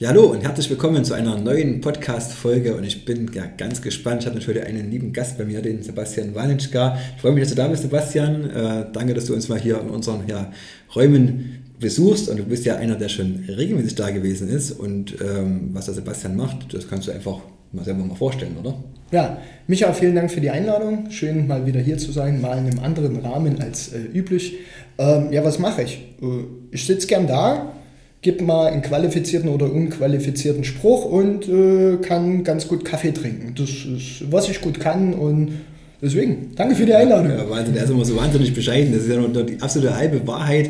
Ja, hallo und herzlich willkommen zu einer neuen Podcast-Folge und ich bin ja ganz gespannt. Ich habe natürlich einen lieben Gast bei mir, den Sebastian Wanitschka. Ich freue mich, dass du da bist, Sebastian. Äh, danke, dass du uns mal hier in unseren ja, Räumen besuchst und du bist ja einer, der schon regelmäßig da gewesen ist und ähm, was der Sebastian macht, das kannst du einfach mal selber mal vorstellen, oder? Ja, Micha, vielen Dank für die Einladung. Schön mal wieder hier zu sein, mal in einem anderen Rahmen als äh, üblich. Ähm, ja, was mache ich? Äh, ich sitze gern da, gib mal einen qualifizierten oder unqualifizierten Spruch und äh, kann ganz gut Kaffee trinken. Das ist, was ich gut kann und Deswegen, danke für die Einladung. Ja, Wahnsinn, der ist immer so wahnsinnig bescheiden. Das ist ja nur die absolute halbe Wahrheit.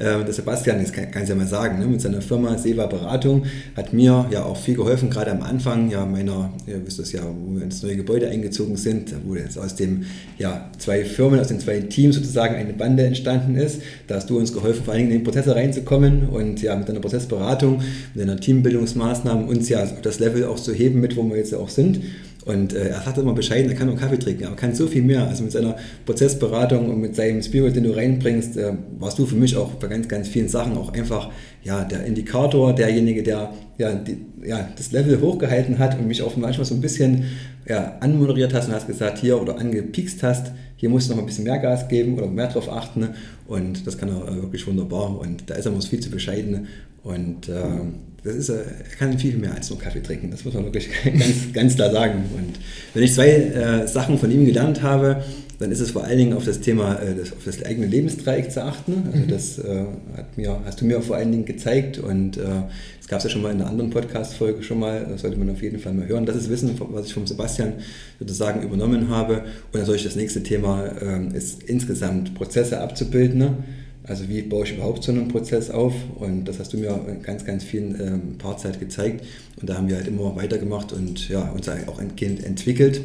Äh, der Sebastian, das kann, kann ich ja mal sagen, ne, mit seiner Firma Seva Beratung hat mir ja auch viel geholfen, gerade am Anfang ja meiner, ihr wisst das ja, wo wir ins neue Gebäude eingezogen sind, wo jetzt aus dem ja, zwei Firmen, aus den zwei Teams sozusagen eine Bande entstanden ist. Da hast du uns geholfen, vor Dingen in den Prozesse reinzukommen und ja mit deiner Prozessberatung, mit deiner Teambildungsmaßnahmen uns ja auf das Level auch zu heben, mit wo wir jetzt auch sind. Und äh, er sagt immer bescheiden, er kann nur Kaffee trinken, aber kann so viel mehr. Also mit seiner Prozessberatung und mit seinem Spirit, den du reinbringst, äh, warst du für mich auch bei ganz, ganz vielen Sachen auch einfach ja, der Indikator, derjenige, der ja, die, ja, das Level hochgehalten hat und mich auch manchmal so ein bisschen ja, anmoderiert hast und hast gesagt, hier oder angepikst hast, hier musst du noch ein bisschen mehr Gas geben oder mehr drauf achten. Und das kann er äh, wirklich wunderbar. Und da ist er uns viel zu bescheiden. Und äh, das ist, er kann viel mehr als nur Kaffee trinken. Das muss man wirklich ganz, ganz klar sagen. Und wenn ich zwei äh, Sachen von ihm gelernt habe, dann ist es vor allen Dingen auf das Thema, äh, das, auf das eigene Lebensdreieck zu achten. Also mhm. das äh, hat mir, hast du mir vor allen Dingen gezeigt und äh, gab es ja schon mal in einer anderen Podcast-Folge schon mal, das sollte man auf jeden Fall mal hören. Das ist Wissen, was ich vom Sebastian sozusagen übernommen habe. Und dann soll ich das nächste Thema äh, ist insgesamt Prozesse abzubilden. Ne? Also wie baue ich überhaupt so einen Prozess auf? Und das hast du mir in ganz, ganz vielen ähm, Parts halt gezeigt. Und da haben wir halt immer weitergemacht und ja, uns auch Kind entwickelt.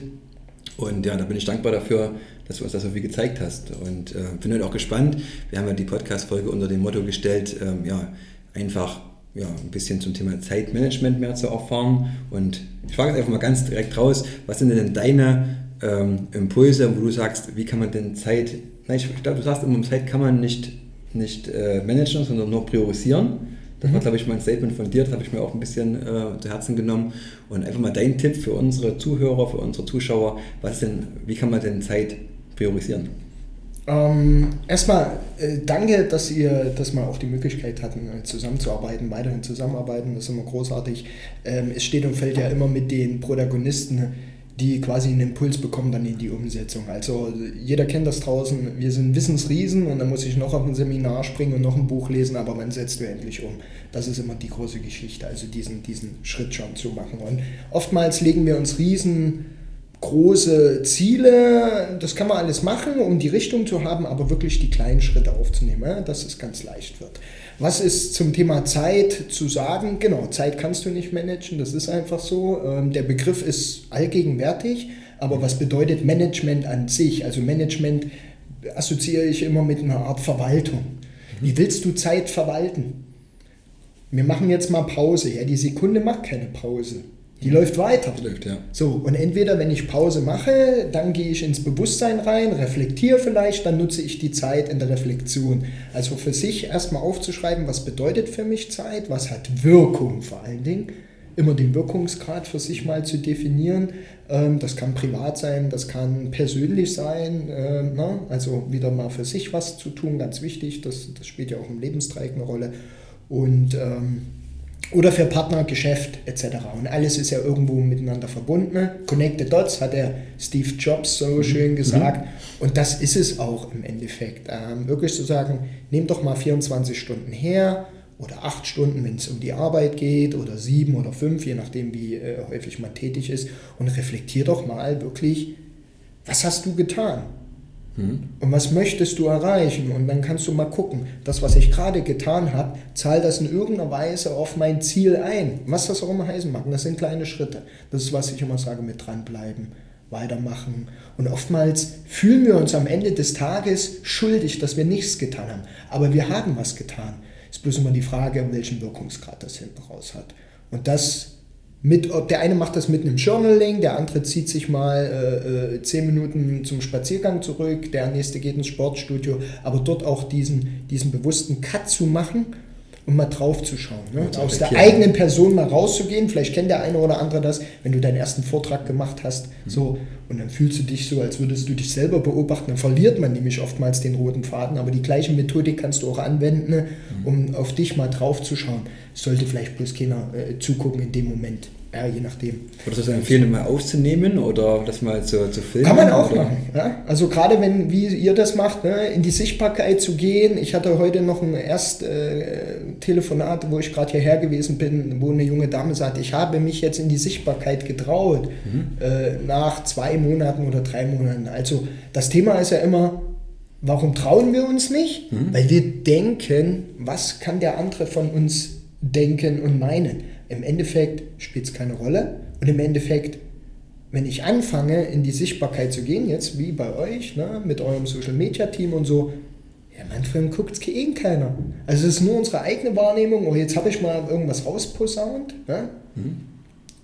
Und ja, da bin ich dankbar dafür, dass du uns das so viel gezeigt hast. Und äh, bin halt auch gespannt. Wir haben ja die Podcast-Folge unter dem Motto gestellt, ähm, ja, einfach ja, ein bisschen zum Thema Zeitmanagement mehr zu erfahren. Und ich frage jetzt einfach mal ganz direkt raus, was sind denn deine ähm, Impulse, wo du sagst, wie kann man denn Zeit, nein, ich, glaube, du sagst immer, Zeit kann man nicht nicht äh, managen, sondern nur priorisieren. Das war, glaube ich, mein Statement von dir, das habe ich mir auch ein bisschen äh, zu Herzen genommen. Und einfach mal dein Tipp für unsere Zuhörer, für unsere Zuschauer, was denn, wie kann man denn Zeit priorisieren? Ähm, erstmal äh, danke, dass ihr das mal auch die Möglichkeit hatten, äh, zusammenzuarbeiten, weiterhin zusammenarbeiten. Das ist immer großartig. Ähm, es steht und fällt ja immer mit den Protagonisten die quasi einen Impuls bekommen dann in die Umsetzung. Also jeder kennt das draußen, wir sind Wissensriesen und dann muss ich noch auf ein Seminar springen und noch ein Buch lesen, aber wann setzt du endlich um? Das ist immer die große Geschichte, also diesen, diesen Schritt schon zu machen. Und oftmals legen wir uns riesengroße Ziele, das kann man alles machen, um die Richtung zu haben, aber wirklich die kleinen Schritte aufzunehmen, dass es ganz leicht wird. Was ist zum Thema Zeit zu sagen? Genau, Zeit kannst du nicht managen, das ist einfach so. Ähm, der Begriff ist allgegenwärtig, aber was bedeutet Management an sich? Also Management assoziiere ich immer mit einer Art Verwaltung. Wie willst du Zeit verwalten? Wir machen jetzt mal Pause. Ja, die Sekunde macht keine Pause. Die läuft weiter. Läuft, ja. So, und entweder, wenn ich Pause mache, dann gehe ich ins Bewusstsein rein, reflektiere vielleicht, dann nutze ich die Zeit in der Reflexion. Also für sich erstmal aufzuschreiben, was bedeutet für mich Zeit, was hat Wirkung vor allen Dingen. Immer den Wirkungsgrad für sich mal zu definieren. Ähm, das kann privat sein, das kann persönlich sein. Ähm, ne? Also wieder mal für sich was zu tun, ganz wichtig. Das, das spielt ja auch im Lebensdreieck eine Rolle. Und ähm, oder für Partner, Geschäft etc. Und alles ist ja irgendwo miteinander verbunden. Connected Dots hat der Steve Jobs so mhm. schön gesagt. Mhm. Und das ist es auch im Endeffekt. Ähm, wirklich zu sagen, nimm doch mal 24 Stunden her oder 8 Stunden, wenn es um die Arbeit geht, oder 7 oder 5, je nachdem, wie äh, häufig man tätig ist. Und reflektier doch mal wirklich, was hast du getan? Mhm. Und was möchtest du erreichen? Und dann kannst du mal gucken, das, was ich gerade getan habe, zahlt das in irgendeiner Weise auf mein Ziel ein. Was das auch immer heißen mag. Das sind kleine Schritte. Das ist, was ich immer sage, mit dranbleiben. weitermachen. Und oftmals fühlen wir uns am Ende des Tages schuldig, dass wir nichts getan haben. Aber wir haben was getan. Ist bloß immer die Frage, welchen Wirkungsgrad das hinten raus hat. Und das mit, der eine macht das mit einem Journaling, der andere zieht sich mal äh, äh, zehn Minuten zum Spaziergang zurück, der nächste geht ins Sportstudio, aber dort auch diesen, diesen bewussten Cut zu machen und mal drauf zu schauen. Ne? Aus der eigenen Person mal rauszugehen. Vielleicht kennt der eine oder andere das, wenn du deinen ersten Vortrag gemacht hast, mhm. so und dann fühlst du dich so, als würdest du dich selber beobachten. Dann verliert man nämlich oftmals den roten Faden. Aber die gleiche Methodik kannst du auch anwenden, ne? um auf dich mal drauf zu schauen. Sollte vielleicht bloß keiner äh, zugucken in dem Moment. Ja, je nachdem. Würdest du empfehlen, mal aufzunehmen oder das mal zu, zu filmen? Kann man auch oder? machen. Ja? Also gerade wenn, wie ihr das macht, ne, in die Sichtbarkeit zu gehen. Ich hatte heute noch ein Ersttelefonat, äh, wo ich gerade hierher gewesen bin, wo eine junge Dame sagte, ich habe mich jetzt in die Sichtbarkeit getraut, mhm. äh, nach zwei Monaten oder drei Monaten. Also das Thema ist ja immer, warum trauen wir uns nicht? Mhm. Weil wir denken, was kann der andere von uns denken und meinen? Im Endeffekt spielt es keine Rolle. Und im Endeffekt, wenn ich anfange, in die Sichtbarkeit zu gehen, jetzt wie bei euch, ne, mit eurem Social Media Team und so, ja, manchmal guckt es eh keiner. Also es ist nur unsere eigene Wahrnehmung, oh, jetzt habe ich mal irgendwas rausposaunt. Ne? Mhm.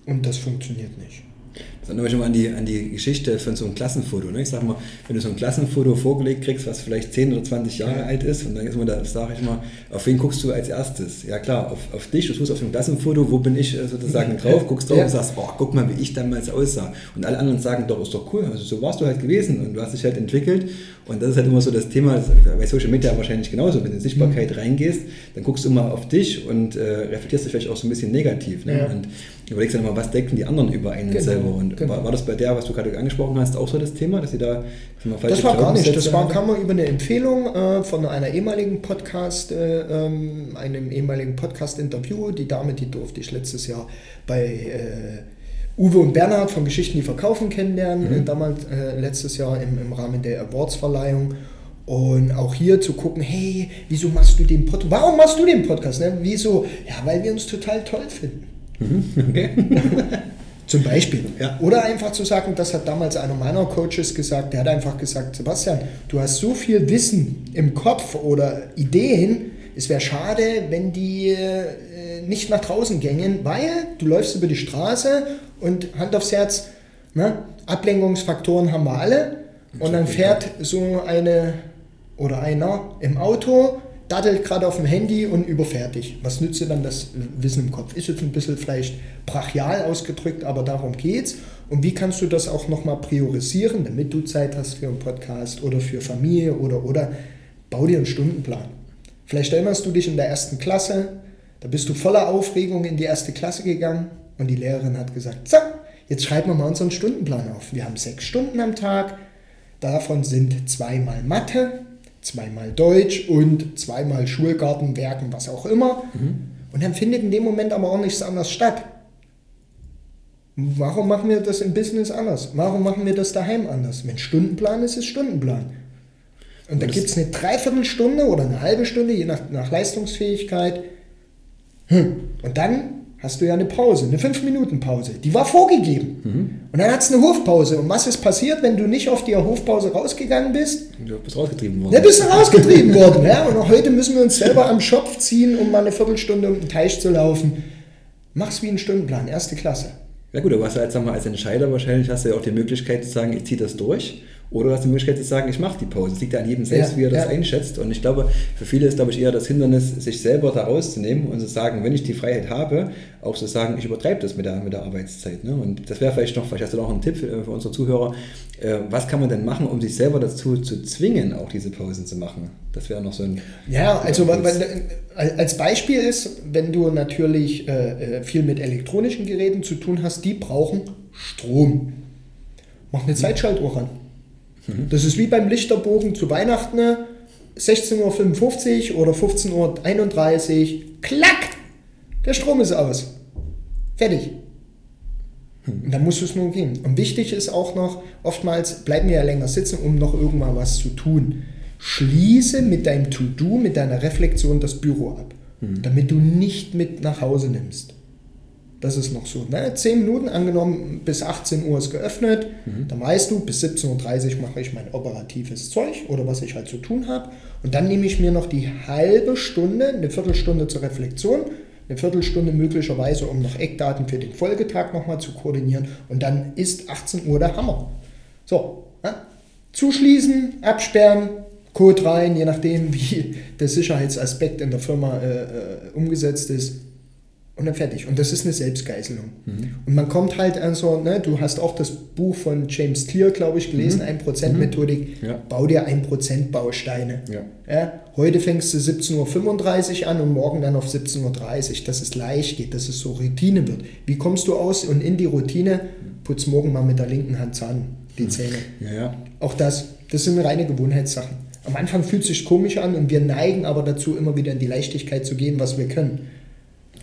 Und das funktioniert nicht. Das erinnert mich immer an die, an die Geschichte von so einem Klassenfoto. Ne? Ich sage mal, wenn du so ein Klassenfoto vorgelegt kriegst, was vielleicht 10 oder 20 Jahre ja. alt ist, und dann ist immer da, sage ich mal, auf wen guckst du als erstes? Ja klar, auf, auf dich, du tust auf dem Klassenfoto, wo bin ich äh, sozusagen drauf, guckst drauf ja. und sagst, oh, guck mal, wie ich damals aussah. Und alle anderen sagen, doch, ist doch cool, also so warst du halt gewesen und du hast dich halt entwickelt. Und das ist halt immer so das Thema, bei Social Media wahrscheinlich genauso, wenn du in Sichtbarkeit mhm. reingehst, dann guckst du immer auf dich und äh, reflektierst dich vielleicht auch so ein bisschen negativ. Ne? Ja. Und überlegst dann immer, was denken die anderen über einen genau. selber. Und genau. war, war, das bei der, was du gerade angesprochen hast, auch so das Thema, dass sie da mal falsch Das war gar nicht, das war, kam über eine Empfehlung äh, von einer ehemaligen Podcast, äh, ähm, einem ehemaligen Podcast-Interview. Die Dame, die durfte ich letztes Jahr bei äh, Uwe und Bernhard von Geschichten, die verkaufen kennenlernen, mhm. Äh, damals äh, letztes Jahr im, im Rahmen der Awards-Verleihung. Und auch hier zu gucken, hey, wieso machst du den Podcast? Warum machst du den Podcast? Ne? Wieso? Ja, weil wir uns total toll finden. Mhm. Okay. Zum Beispiel. Ja. Oder einfach zu sagen, das hat damals einer meiner Coaches gesagt, der hat einfach gesagt, Sebastian, du hast so viel Wissen im Kopf oder Ideen, es wäre schade, wenn die äh, nicht nach draußen gängen, weil du läufst über die Straße und Hand aufs Herz, ne? Ablenkungsfaktoren haben wir alle und dann fährt so eine oder einer im Auto daddelt gerade auf dem Handy und überfährt dich. Was nützt dir dann das Wissen im Kopf? Ist jetzt ein bisschen vielleicht brachial ausgedrückt, aber darum geht's. Und wie kannst du das auch nochmal priorisieren, damit du Zeit hast für einen Podcast oder für Familie oder oder bau dir einen Stundenplan. Vielleicht erinnerst du dich in der ersten Klasse, da bist du voller Aufregung in die erste Klasse gegangen und die Lehrerin hat gesagt, so, jetzt schreiben wir mal unseren Stundenplan auf. Wir haben sechs Stunden am Tag, davon sind zweimal Mathe, zweimal Deutsch und zweimal Schulgarten, Werken, was auch immer. Mhm. Und dann findet in dem Moment aber auch nichts anderes statt. Warum machen wir das im Business anders? Warum machen wir das daheim anders? Wenn Stundenplan ist, ist Stundenplan. Und da gibt es eine Dreiviertelstunde oder eine halbe Stunde, je nach, nach Leistungsfähigkeit. Hm. Und dann hast du ja eine Pause, eine 5-Minuten-Pause. Die war vorgegeben. Mhm. Und dann hat es eine Hofpause. Und was ist passiert, wenn du nicht auf die Hofpause rausgegangen bist? Du bist rausgetrieben worden. Ja, bist du rausgetrieben worden. Ja? Und auch heute müssen wir uns selber am Schopf ziehen, um mal eine Viertelstunde um den Teich zu laufen. Mach's wie einen Stundenplan, erste Klasse. Ja gut, aber hast du als, sag mal, als Entscheider wahrscheinlich hast du ja auch die Möglichkeit zu sagen, ich ziehe das durch. Oder du hast die Möglichkeit zu sagen, ich mache die Pause. Es liegt ja an jedem selbst, ja, wie er das ja. einschätzt. Und ich glaube, für viele ist, glaube ich, eher das Hindernis, sich selber da rauszunehmen und zu sagen, wenn ich die Freiheit habe, auch zu sagen, ich übertreibe das mit der, mit der Arbeitszeit. Ne? Und das wäre vielleicht noch, vielleicht hast du noch einen Tipp für, für unsere Zuhörer. Äh, was kann man denn machen, um sich selber dazu zu zwingen, auch diese Pausen zu machen? Das wäre noch so ein. Ja, also weil, als Beispiel ist, wenn du natürlich äh, äh, viel mit elektronischen Geräten zu tun hast, die brauchen Strom. Mach eine Zeitschaltuhr ran. Mhm. Das ist wie beim Lichterbogen zu Weihnachten, 16.55 Uhr oder 15.31 Uhr, klack, der Strom ist aus. Fertig. Und dann musst du es nur gehen. Und wichtig ist auch noch, oftmals bleiben wir ja länger sitzen, um noch irgendwann was zu tun. Schließe mit deinem To-Do, mit deiner Reflexion das Büro ab, mhm. damit du nicht mit nach Hause nimmst. Das ist noch so. Ne? 10 Minuten angenommen, bis 18 Uhr ist geöffnet. Mhm. Dann weißt du, bis 17.30 Uhr mache ich mein operatives Zeug oder was ich halt zu tun habe. Und dann nehme ich mir noch die halbe Stunde, eine Viertelstunde zur Reflexion, eine Viertelstunde möglicherweise, um noch Eckdaten für den Folgetag nochmal zu koordinieren. Und dann ist 18 Uhr der Hammer. So, ne? zuschließen, absperren, Code rein, je nachdem, wie der Sicherheitsaspekt in der Firma äh, äh, umgesetzt ist und dann fertig. Und das ist eine Selbstgeißelung. Mhm. Und man kommt halt an so, ne, du hast auch das Buch von James Clear, glaube ich, gelesen, mhm. 1%-Methodik. Mhm. Ja. Bau dir 1% Bausteine. Ja. Ja, heute fängst du 17.35 Uhr an und morgen dann auf 17.30 Uhr, dass es leicht geht, dass es so Routine wird. Wie kommst du aus und in die Routine? Putz morgen mal mit der linken Hand Zahn die Zähne. Ja, ja. Auch das, das sind reine Gewohnheitssachen. Am Anfang fühlt es sich komisch an und wir neigen aber dazu, immer wieder in die Leichtigkeit zu gehen, was wir können.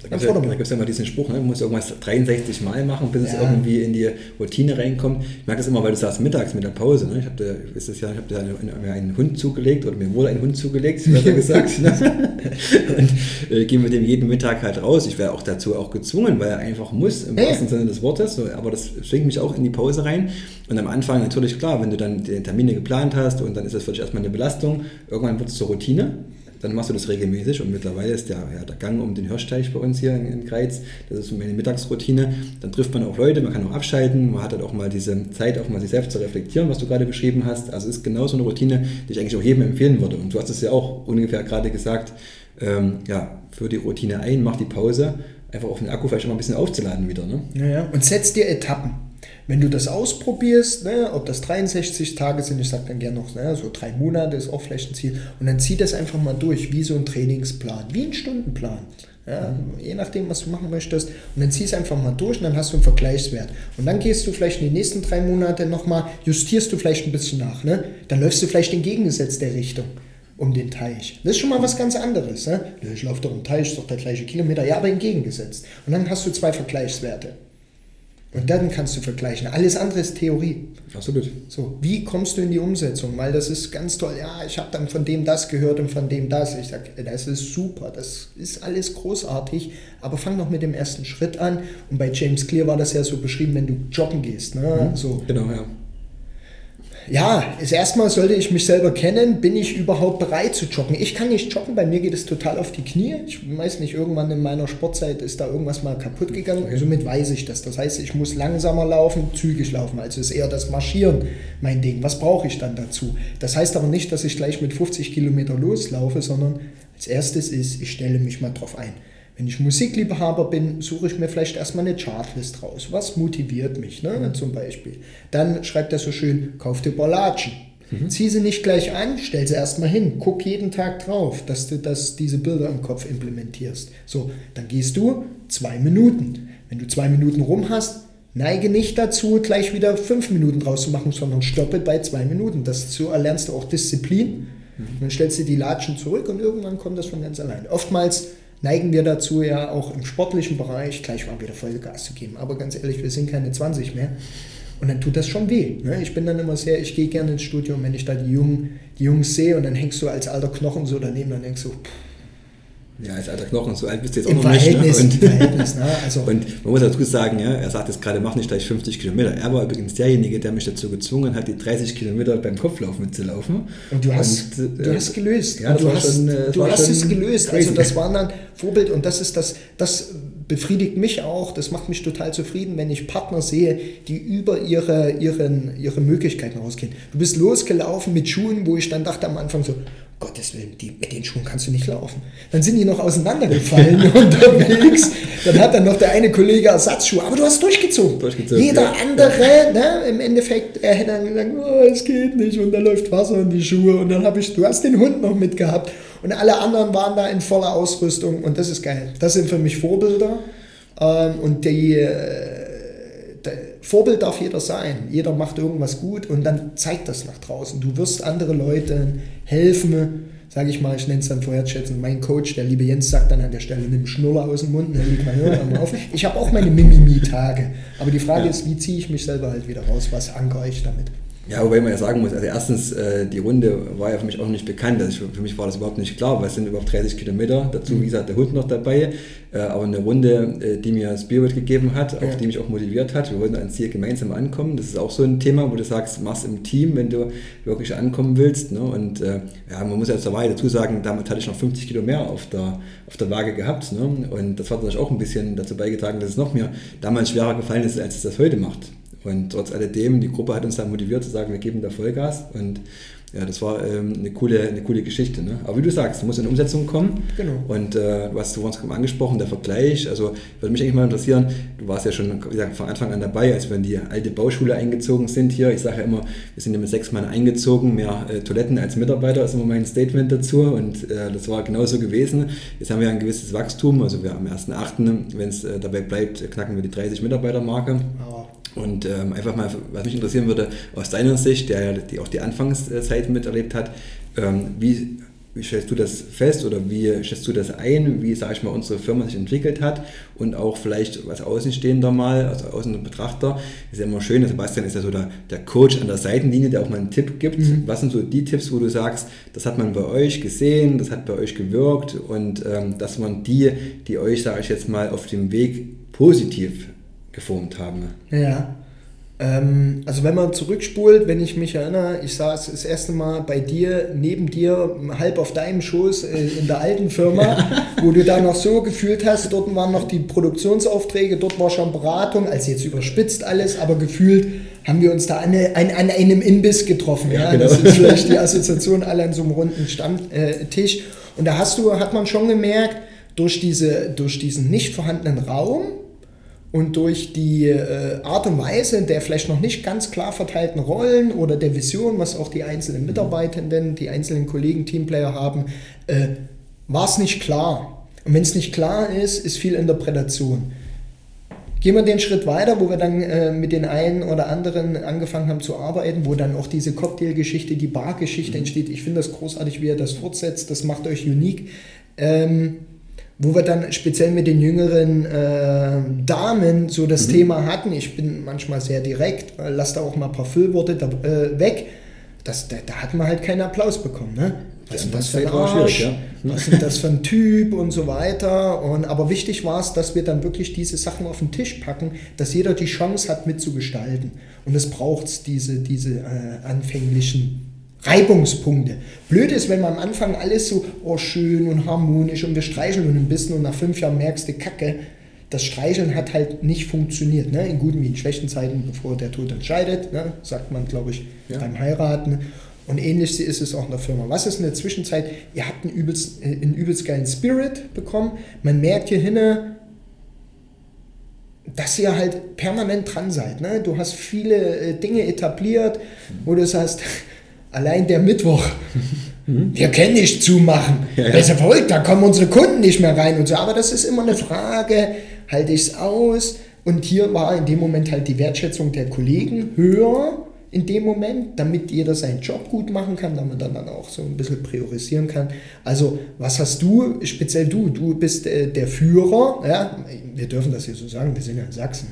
Da gibt es ja, immer diesen Spruch, ne? man muss irgendwas 63 Mal machen, bis ja. es irgendwie in die Routine reinkommt. Ich merke das immer, weil du sagst mittags mit der Pause. Ne? Ich habe da, ja, da mir einen Hund zugelegt oder mir wurde ein Hund zugelegt, besser gesagt. Ne? Und äh, gehe mit dem jeden Mittag halt raus. Ich wäre auch dazu auch gezwungen, weil er einfach muss, im wahrsten Sinne des Wortes. So, aber das zwingt mich auch in die Pause rein. Und am Anfang natürlich klar, wenn du dann die Termine geplant hast und dann ist das für dich erstmal eine Belastung, irgendwann wird es zur Routine dann machst du das regelmäßig und mittlerweile ist der, ja, der Gang um den Hirschteich bei uns hier in, in Greiz, das ist meine Mittagsroutine. Dann trifft man auch Leute, man kann auch abschalten, man hat halt auch mal diese Zeit, auch mal sich selbst zu reflektieren, was du gerade beschrieben hast. Also ist genau so eine Routine, die ich eigentlich auch jedem empfehlen würde. Und du hast es ja auch ungefähr gerade gesagt, ähm, ja, für die Routine ein, mach die Pause, einfach auf den Akku vielleicht mal ein bisschen aufzuladen wieder. Ne? Ja, ja. Und setz dir Etappen. Wenn du das ausprobierst, ne, ob das 63 Tage sind, ich sage dann gerne noch, ne, so drei Monate ist auch vielleicht ein Ziel, und dann zieh das einfach mal durch, wie so ein Trainingsplan, wie ein Stundenplan. Ja, mhm. Je nachdem, was du machen möchtest. Und dann zieh es einfach mal durch und dann hast du einen Vergleichswert. Und dann gehst du vielleicht in die nächsten drei Monate nochmal, justierst du vielleicht ein bisschen nach. Ne? Dann läufst du vielleicht entgegengesetzt der Richtung um den Teich. Das ist schon mal was ganz anderes. Ne? Ich laufe doch im Teich, ist doch der gleiche Kilometer. Ja, aber entgegengesetzt. Und dann hast du zwei Vergleichswerte. Und dann kannst du vergleichen. Alles andere ist Theorie. Absolut. So, wie kommst du in die Umsetzung? Weil das ist ganz toll. Ja, ich habe dann von dem das gehört und von dem das. Ich sage, das ist super, das ist alles großartig, aber fang doch mit dem ersten Schritt an. Und bei James Clear war das ja so beschrieben, wenn du joggen gehst. Ne? Mhm. So. Genau, ja ja, erstmal sollte ich mich selber kennen, bin ich überhaupt bereit zu joggen? Ich kann nicht joggen, bei mir geht es total auf die Knie. Ich weiß nicht, irgendwann in meiner Sportzeit ist da irgendwas mal kaputt gegangen, okay. somit weiß ich das. Das heißt, ich muss langsamer laufen, zügig laufen, also ist eher das Marschieren mein Ding. Was brauche ich dann dazu? Das heißt aber nicht, dass ich gleich mit 50 Kilometer loslaufe, sondern als erstes ist, ich stelle mich mal drauf ein. Wenn ich Musikliebhaber bin, suche ich mir vielleicht erstmal eine Chartlist raus. Was motiviert mich, ne? Mhm. zum Beispiel? Dann schreibt er so schön, kauf dir Ballatschen. Mhm. Zieh sie nicht gleich an, stell sie erstmal hin. Guck jeden Tag drauf, dass du das, diese Bilder im Kopf implementierst. So, dann gehst du zwei Minuten. Wenn du zwei Minuten rum hast, neige nicht dazu, gleich wieder fünf Minuten draus zu machen, sondern stoppe bei zwei Minuten. Das, so erlernst du auch Disziplin. Mhm. Dann stellst du die Latschen zurück und irgendwann kommt das von ganz allein. Oftmals neigen wir dazu, ja auch im sportlichen Bereich gleich mal wieder Vollgas zu geben. Aber ganz ehrlich, wir sind keine 20 mehr. Und dann tut das schon weh. Ne? Ich bin dann immer sehr, ich gehe gerne ins Studio, wenn ich da die, Jungen, die Jungs sehe und dann hängst du als alter Knochen so daneben, dann denkst du, pff, ja, als alter Knochen, so alt bist du jetzt auch noch Verhältnis, nicht. Ne? Und, Verhältnis, ne? also, und man muss dazu sagen, ja, er sagt jetzt gerade, mach nicht gleich 50 Kilometer. Er war übrigens derjenige, der mich dazu gezwungen hat, die 30 Kilometer beim Kopflauf mitzulaufen. Und du hast, und, äh, du hast gelöst. Ja, du hast, schon, äh, du hast es gelöst. Crazy. Also das war dann Vorbild und das ist das, das befriedigt mich auch, das macht mich total zufrieden, wenn ich Partner sehe, die über ihre, ihren, ihre Möglichkeiten rausgehen. Du bist losgelaufen mit Schuhen, wo ich dann dachte am Anfang so, Gottes Willen, die, mit den Schuhen kannst du nicht laufen. Dann sind die noch auseinandergefallen unterwegs. Dann hat dann noch der eine Kollege Ersatzschuhe, aber du hast durchgezogen. durchgezogen Jeder ja. andere, ne, im Endeffekt, er hätte dann gesagt, oh, es geht nicht und da läuft Wasser in die Schuhe und dann habe ich, du hast den Hund noch mitgehabt und alle anderen waren da in voller Ausrüstung und das ist geil. Das sind für mich Vorbilder ähm, und die äh, Vorbild darf jeder sein. Jeder macht irgendwas gut und dann zeigt das nach draußen. Du wirst andere Leute helfen, sage ich mal, ich nenne es dann vorher schätzen. Mein Coach, der liebe Jens, sagt dann an der Stelle, nimm Schnuller aus dem Mund, ne, leg mal, hör mal auf. Ich habe auch meine Mimimi-Tage. Aber die Frage ja. ist, wie ziehe ich mich selber halt wieder raus? Was ankere ich damit? Ja, wobei man ja sagen muss, also erstens, äh, die Runde war ja für mich auch nicht bekannt. Also für mich war das überhaupt nicht klar, was sind überhaupt 30 Kilometer. Dazu, wie gesagt, der Hund noch dabei. Äh, aber eine Runde, äh, die mir Spirit gegeben hat, auch ja. die mich auch motiviert hat. Wir wollten ans Ziel gemeinsam ankommen. Das ist auch so ein Thema, wo du sagst, machst im Team, wenn du wirklich ankommen willst. Ne? Und äh, ja, man muss ja zur Wahrheit dazu sagen, damit hatte ich noch 50 Kilo mehr auf der, auf der Waage gehabt. Ne? Und das hat natürlich auch ein bisschen dazu beigetragen, dass es noch mir damals schwerer gefallen ist, als es das heute macht. Und trotz alledem, die Gruppe hat uns dann motiviert zu sagen, wir geben da Vollgas und ja, das war ähm, eine, coole, eine coole Geschichte. Ne? Aber wie du sagst, muss in Umsetzung kommen. Genau. Und äh, du hast uns angesprochen, der Vergleich. Also würde mich eigentlich mal interessieren, du warst ja schon wie gesagt, von Anfang an dabei, als wir in die alte Bauschule eingezogen sind hier. Ich sage ja immer, wir sind ja mit sechs Mann eingezogen, mehr äh, Toiletten als Mitarbeiter, ist immer mein Statement dazu. Und äh, das war genauso gewesen. Jetzt haben wir ein gewisses Wachstum. Also wir am 1.8., wenn es dabei bleibt, knacken wir die 30 Mitarbeiter-Marke. Oh. Und ähm, einfach mal, was mich interessieren würde, aus deiner Sicht, der die auch die Anfangszeit miterlebt hat, ähm, wie, wie stellst du das fest oder wie stellst du das ein, wie, sage ich mal, unsere Firma sich entwickelt hat und auch vielleicht als Außenstehender mal, also Außenbetrachter, ist ja immer schön, Sebastian ist ja so der, der Coach an der Seitenlinie, der auch mal einen Tipp gibt. Mhm. Was sind so die Tipps, wo du sagst, das hat man bei euch gesehen, das hat bei euch gewirkt und ähm, dass man die, die euch, sage ich jetzt mal, auf dem Weg positiv geformt haben. Ja. Ähm, also wenn man zurückspult, wenn ich mich erinnere, ich saß das erste Mal bei dir, neben dir, halb auf deinem Schoß äh, in der alten Firma, ja. wo du da noch so gefühlt hast, dort waren noch die Produktionsaufträge, dort war schon Beratung, also jetzt überspitzt alles, aber gefühlt haben wir uns da an, an, an einem Imbiss getroffen. Ja, ja genau. Das ist vielleicht die Assoziation alle an so einem runden Stammtisch. Und da hast du, hat man schon gemerkt, durch, diese, durch diesen nicht vorhandenen Raum, und durch die äh, Art und Weise der vielleicht noch nicht ganz klar verteilten Rollen oder der Vision, was auch die einzelnen Mitarbeitenden, die einzelnen Kollegen, Teamplayer haben, äh, war es nicht klar. Und wenn es nicht klar ist, ist viel Interpretation. Gehen wir den Schritt weiter, wo wir dann äh, mit den einen oder anderen angefangen haben zu arbeiten, wo dann auch diese Cocktail-Geschichte, die Bar-Geschichte mhm. entsteht. Ich finde das großartig, wie er das fortsetzt. Das macht euch unique. Ähm, wo wir dann speziell mit den jüngeren äh, Damen so das mhm. Thema hatten. Ich bin manchmal sehr direkt, äh, lass da auch mal ein paar Füllworte da, äh, weg. Das, da, da hat man halt keinen Applaus bekommen. Ne? Was ist das für ein Arsch? Ja. Was ist das für ein Typ und so weiter. Und, aber wichtig war es, dass wir dann wirklich diese Sachen auf den Tisch packen, dass jeder die Chance hat mitzugestalten. Und es braucht diese, diese äh, anfänglichen Reibungspunkte. Blöd ist, wenn man am Anfang alles so oh, schön und harmonisch und wir streicheln und ein bisschen und nach fünf Jahren merkst du, Kacke, das Streicheln hat halt nicht funktioniert. Ne? In guten wie in schlechten Zeiten, bevor der Tod entscheidet, ne? sagt man, glaube ich, ja. beim Heiraten. Und ähnlich ist es auch in der Firma. Was ist in der Zwischenzeit? Ihr habt einen übelst, äh, einen übelst geilen Spirit bekommen. Man merkt hier hinne, dass ihr halt permanent dran seid. Ne? Du hast viele äh, Dinge etabliert, wo du sagst, allein der Mittwoch, mhm. wir können nicht zumachen. Ja, ja. Das ist ja verrückt, da kommen unsere Kunden nicht mehr rein und so. Aber das ist immer eine Frage, halte ich es aus? Und hier war in dem Moment halt die Wertschätzung der Kollegen höher in dem Moment, damit jeder seinen Job gut machen kann, damit er dann auch so ein bisschen priorisieren kann. Also, was hast du, speziell du, du bist äh, der Führer, ja, wir dürfen das hier so sagen, wir sind ja in Sachsen.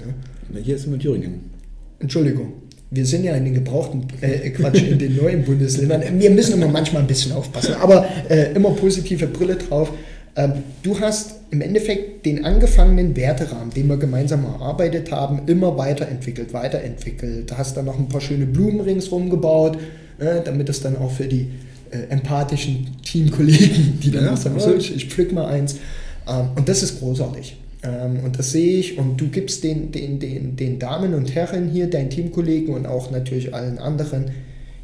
Ne? Hier ist immer Thüringen. Entschuldigung wir sind ja in den gebrauchten äh, Quatsch in den neuen Bundesländern. Wir müssen immer manchmal ein bisschen aufpassen, aber äh, immer positive Brille drauf. Ähm, du hast im Endeffekt den angefangenen Werterahmen, den wir gemeinsam erarbeitet haben, immer weiterentwickelt, weiterentwickelt. Da hast dann noch ein paar schöne Blumen ringsrum gebaut, äh, damit es dann auch für die äh, empathischen Teamkollegen, die dann ja, sagen, oh, ich, ich pflück mal eins. Ähm, und das ist großartig. Ähm, und das sehe ich und du gibst den, den, den, den Damen und Herren hier, deinen Teamkollegen und auch natürlich allen anderen,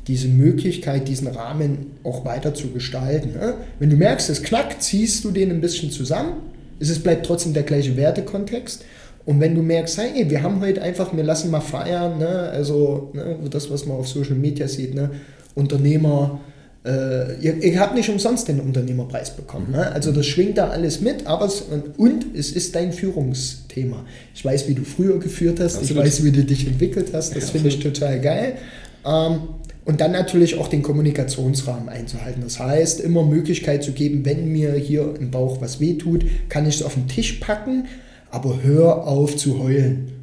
diese Möglichkeit, diesen Rahmen auch weiter zu gestalten. Ne? Wenn du merkst, es knackt, ziehst du den ein bisschen zusammen. Es bleibt trotzdem der gleiche Wertekontext. Und wenn du merkst, hey, wir haben heute einfach, wir lassen mal feiern, ne? also ne, das, was man auf Social Media sieht, ne? Unternehmer, äh, ihr, ihr, habt nicht umsonst den Unternehmerpreis bekommen. Ne? Also das schwingt da alles mit, aber es, und es ist dein Führungsthema. Ich weiß, wie du früher geführt hast, absolut. ich weiß, wie du dich entwickelt hast, das ja, finde ich total geil. Ähm, und dann natürlich auch den Kommunikationsrahmen einzuhalten. Das heißt, immer Möglichkeit zu geben, wenn mir hier im Bauch was wehtut, kann ich es auf den Tisch packen, aber hör auf zu heulen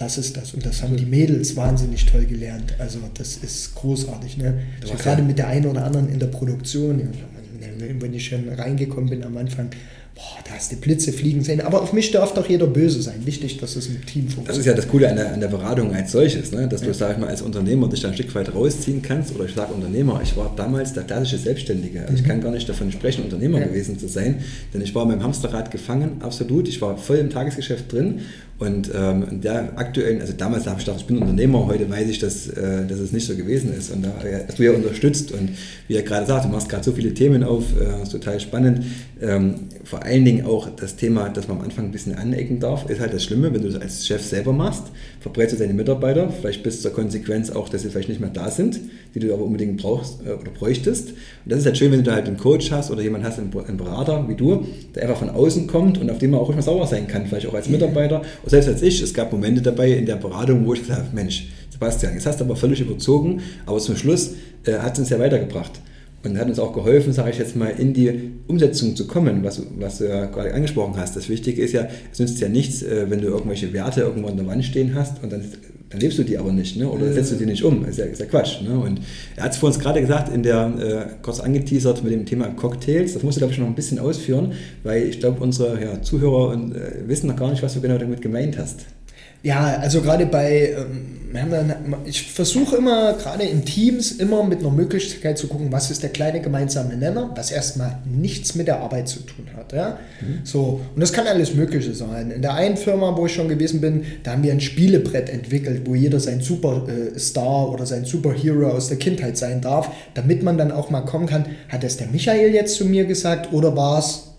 Das ist das. Und das haben die Mädels wahnsinnig toll gelernt. Also das ist großartig. Ne? Also gerade mit der einen oder anderen in der Produktion, wenn ich schon reingekommen bin am Anfang, boah, da hast du Blitze fliegen sehen. Aber auf mich darf doch jeder böse sein. Wichtig, dass es im Team funktioniert. Das ist ja das Coole an der, an der Beratung als solches, ne? dass ja. du, sag ich mal, als Unternehmer dich da ein Stück weit rausziehen kannst. Oder ich sage Unternehmer, ich war damals der klassische Selbstständige. Also mhm. ich kann gar nicht davon sprechen, Unternehmer ja. gewesen zu sein, denn ich war beim Hamsterrad gefangen, absolut. Ich war voll im Tagesgeschäft drin und ähm, in der aktuellen, also damals habe ich gedacht, ich bin Unternehmer, heute weiß ich, dass, äh, dass es nicht so gewesen ist. Und da hast du ja unterstützt und wie er gerade sagt, du machst gerade so viele Themen auf, äh, ist total spannend. Ähm, vor allen Dingen auch das Thema, dass man am Anfang ein bisschen anecken darf, ist halt das Schlimme, wenn du das als Chef selber machst, verbrätst du deine Mitarbeiter, vielleicht bis zur Konsequenz auch, dass sie vielleicht nicht mehr da sind, die du aber unbedingt brauchst äh, oder bräuchtest. Und das ist halt schön, wenn du da halt einen Coach hast oder jemanden hast, einen, einen Berater wie du, der einfach von außen kommt und auf dem man auch mal sauer sein kann, vielleicht auch als Mitarbeiter. Selbst als ich, es gab Momente dabei in der Beratung, wo ich gesagt habe, Mensch, Sebastian, jetzt hast du aber völlig überzogen, aber zum Schluss äh, hat es uns ja weitergebracht und hat uns auch geholfen, sage ich jetzt mal, in die Umsetzung zu kommen, was, was du ja gerade angesprochen hast. Das Wichtige ist ja, es nützt ja nichts, äh, wenn du irgendwelche Werte irgendwo an der Wand stehen hast und dann, dann lebst du die aber nicht ne? oder setzt du die nicht um. Ist ja, ist ja Quatsch. Ne? Und er hat es vor uns gerade gesagt, in der äh, kurz angeteasert mit dem Thema Cocktails. Das musst du, glaube ich, noch ein bisschen ausführen, weil ich glaube, unsere ja, Zuhörer und, äh, wissen noch gar nicht, was du genau damit gemeint hast. Ja, also gerade bei, ähm, ich versuche immer, gerade in Teams, immer mit einer Möglichkeit zu gucken, was ist der kleine gemeinsame Nenner, was erstmal nichts mit der Arbeit zu tun hat. Ja? Mhm. So, und das kann alles Mögliche sein. In der einen Firma, wo ich schon gewesen bin, da haben wir ein Spielebrett entwickelt, wo jeder sein Superstar oder sein Superhero aus der Kindheit sein darf, damit man dann auch mal kommen kann, hat das der Michael jetzt zu mir gesagt oder war es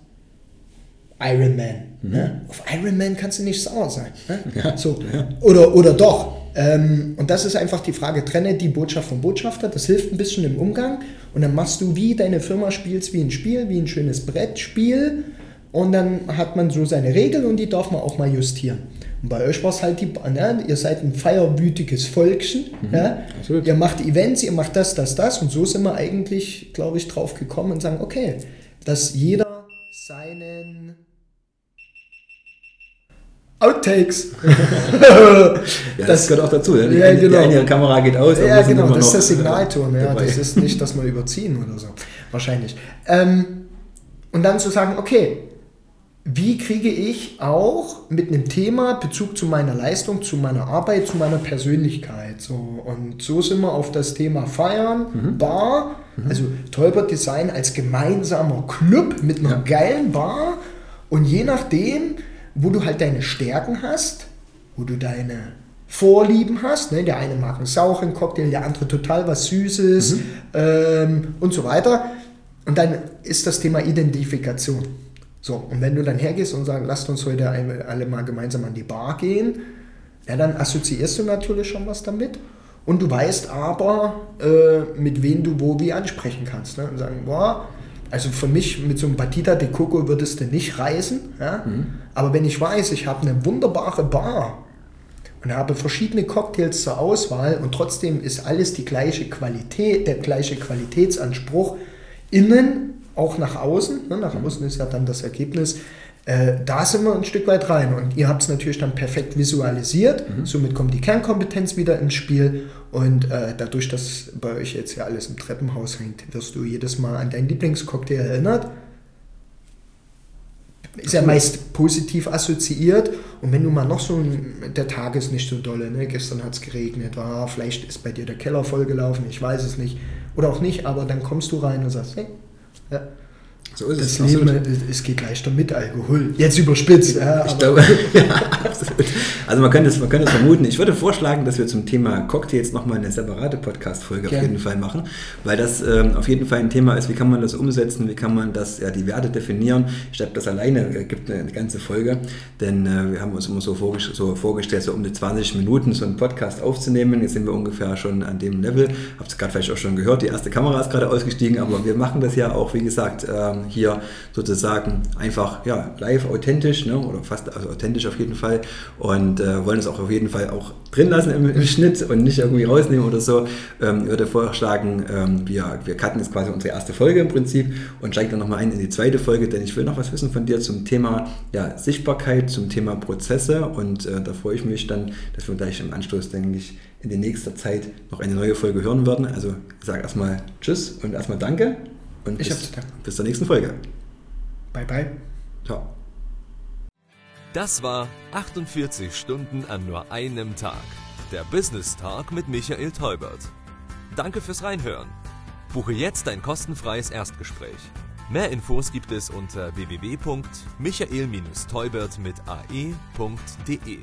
Iron Man. Mhm. Ne? Auf Iron Man kannst du nicht sauer sein. Ne? Ja, so. Ja. Oder, oder doch. Ähm, und das ist einfach die Frage, trenne die Botschaft vom Botschafter, das hilft ein bisschen im Umgang und dann machst du wie deine Firma spielst, wie ein Spiel, wie ein schönes Brettspiel und dann hat man so seine Regeln und die darf man auch mal justieren. Und bei euch war es halt die, ne, ihr seid ein feierwütiges Volkchen, mhm, ja? ihr macht Events, ihr macht das, das, das und so sind wir eigentlich, glaube ich, drauf gekommen und sagen, okay, dass jeder seinen Outtakes. ja, das, das, gehört auch dazu. Ja, ja, genau. Die eine Kamera geht aus. Ja, genau, das ist der Signalton. Ja, das ist nicht, dass wir überziehen oder so. Wahrscheinlich. Ähm, und dann zu sagen, okay, wie kriege ich auch mit einem Thema Bezug zu meiner Leistung, zu meiner Arbeit, zu meiner Persönlichkeit. So. Und so sind wir auf das Thema Feiern, mhm. Bar, mhm. also Tolbert Design als gemeinsamer Club mit einer ja. geilen Bar. Und je nachdem, wo du halt deine Stärken hast, wo du deine Vorlieben hast. Ne? Der eine mag einen sauren Cocktail, der andere total was Süßes mhm. ähm, und so weiter. Und dann ist das Thema Identifikation. So, und wenn du dann hergehst und sagst, lasst uns heute alle mal gemeinsam an die Bar gehen, ja, dann assoziierst du natürlich schon was damit. Und du weißt aber, äh, mit wem du wo wie ansprechen kannst. Ne? Und sagen, boah, also für mich mit so einem Batita de Coco würdest du nicht reisen. Ja? Mhm. Aber wenn ich weiß, ich habe eine wunderbare Bar und habe verschiedene Cocktails zur Auswahl und trotzdem ist alles die gleiche Qualität, der gleiche Qualitätsanspruch innen, auch nach außen. Ne? Nach außen ist ja dann das Ergebnis. Äh, da sind wir ein Stück weit rein und ihr habt es natürlich dann perfekt visualisiert. Mhm. Somit kommt die Kernkompetenz wieder ins Spiel und äh, dadurch, dass bei euch jetzt ja alles im Treppenhaus hängt, wirst du jedes Mal an deinen Lieblingscocktail erinnert. Ist ja meist positiv assoziiert. Und wenn du mal noch so, der Tag ist nicht so dolle, ne? gestern hat es geregnet, ah, vielleicht ist bei dir der Keller vollgelaufen, ich weiß es nicht, oder auch nicht, aber dann kommst du rein und sagst, hey, ja, so ist das es. Leben, es geht leichter mit Alkohol. Jetzt überspitzt. Ja, ich glaube, ja, absolut. Also man könnte, es, man könnte es vermuten. Ich würde vorschlagen, dass wir zum Thema Cocktails nochmal eine separate Podcast-Folge auf jeden Fall machen, weil das ähm, auf jeden Fall ein Thema ist, wie kann man das umsetzen, wie kann man das, ja, die Werte definieren. Ich glaube, das alleine äh, gibt eine, ganze Folge, denn äh, wir haben uns immer so, vorgestellt, so vorgestellt, so um die 20 Minuten so einen Podcast aufzunehmen. Jetzt sind wir ungefähr schon an dem Level. Habt ihr gerade vielleicht auch schon gehört, die erste Kamera ist gerade ausgestiegen, aber wir machen das ja auch, wie gesagt, ähm, hier sozusagen einfach ja, live, authentisch ne? oder fast also authentisch auf jeden Fall und äh, wollen es auch auf jeden Fall auch drin lassen im, im Schnitt und nicht irgendwie rausnehmen oder so. Ähm, würde vorschlagen, ähm, wir, wir cutten jetzt quasi unsere erste Folge im Prinzip und steigen dann nochmal ein in die zweite Folge, denn ich will noch was wissen von dir zum Thema ja, Sichtbarkeit, zum Thema Prozesse und äh, da freue ich mich dann, dass wir gleich im Anschluss, denke ich, in der nächsten Zeit noch eine neue Folge hören werden. Also ich sage erstmal Tschüss und erstmal Danke und ich bis, bis zur nächsten Folge. Bye bye. Ciao. Das war 48 Stunden an nur einem Tag. Der Business Talk mit Michael Teubert. Danke fürs Reinhören. Buche jetzt ein kostenfreies Erstgespräch. Mehr Infos gibt es unter www.michael-teubert mit ae.de.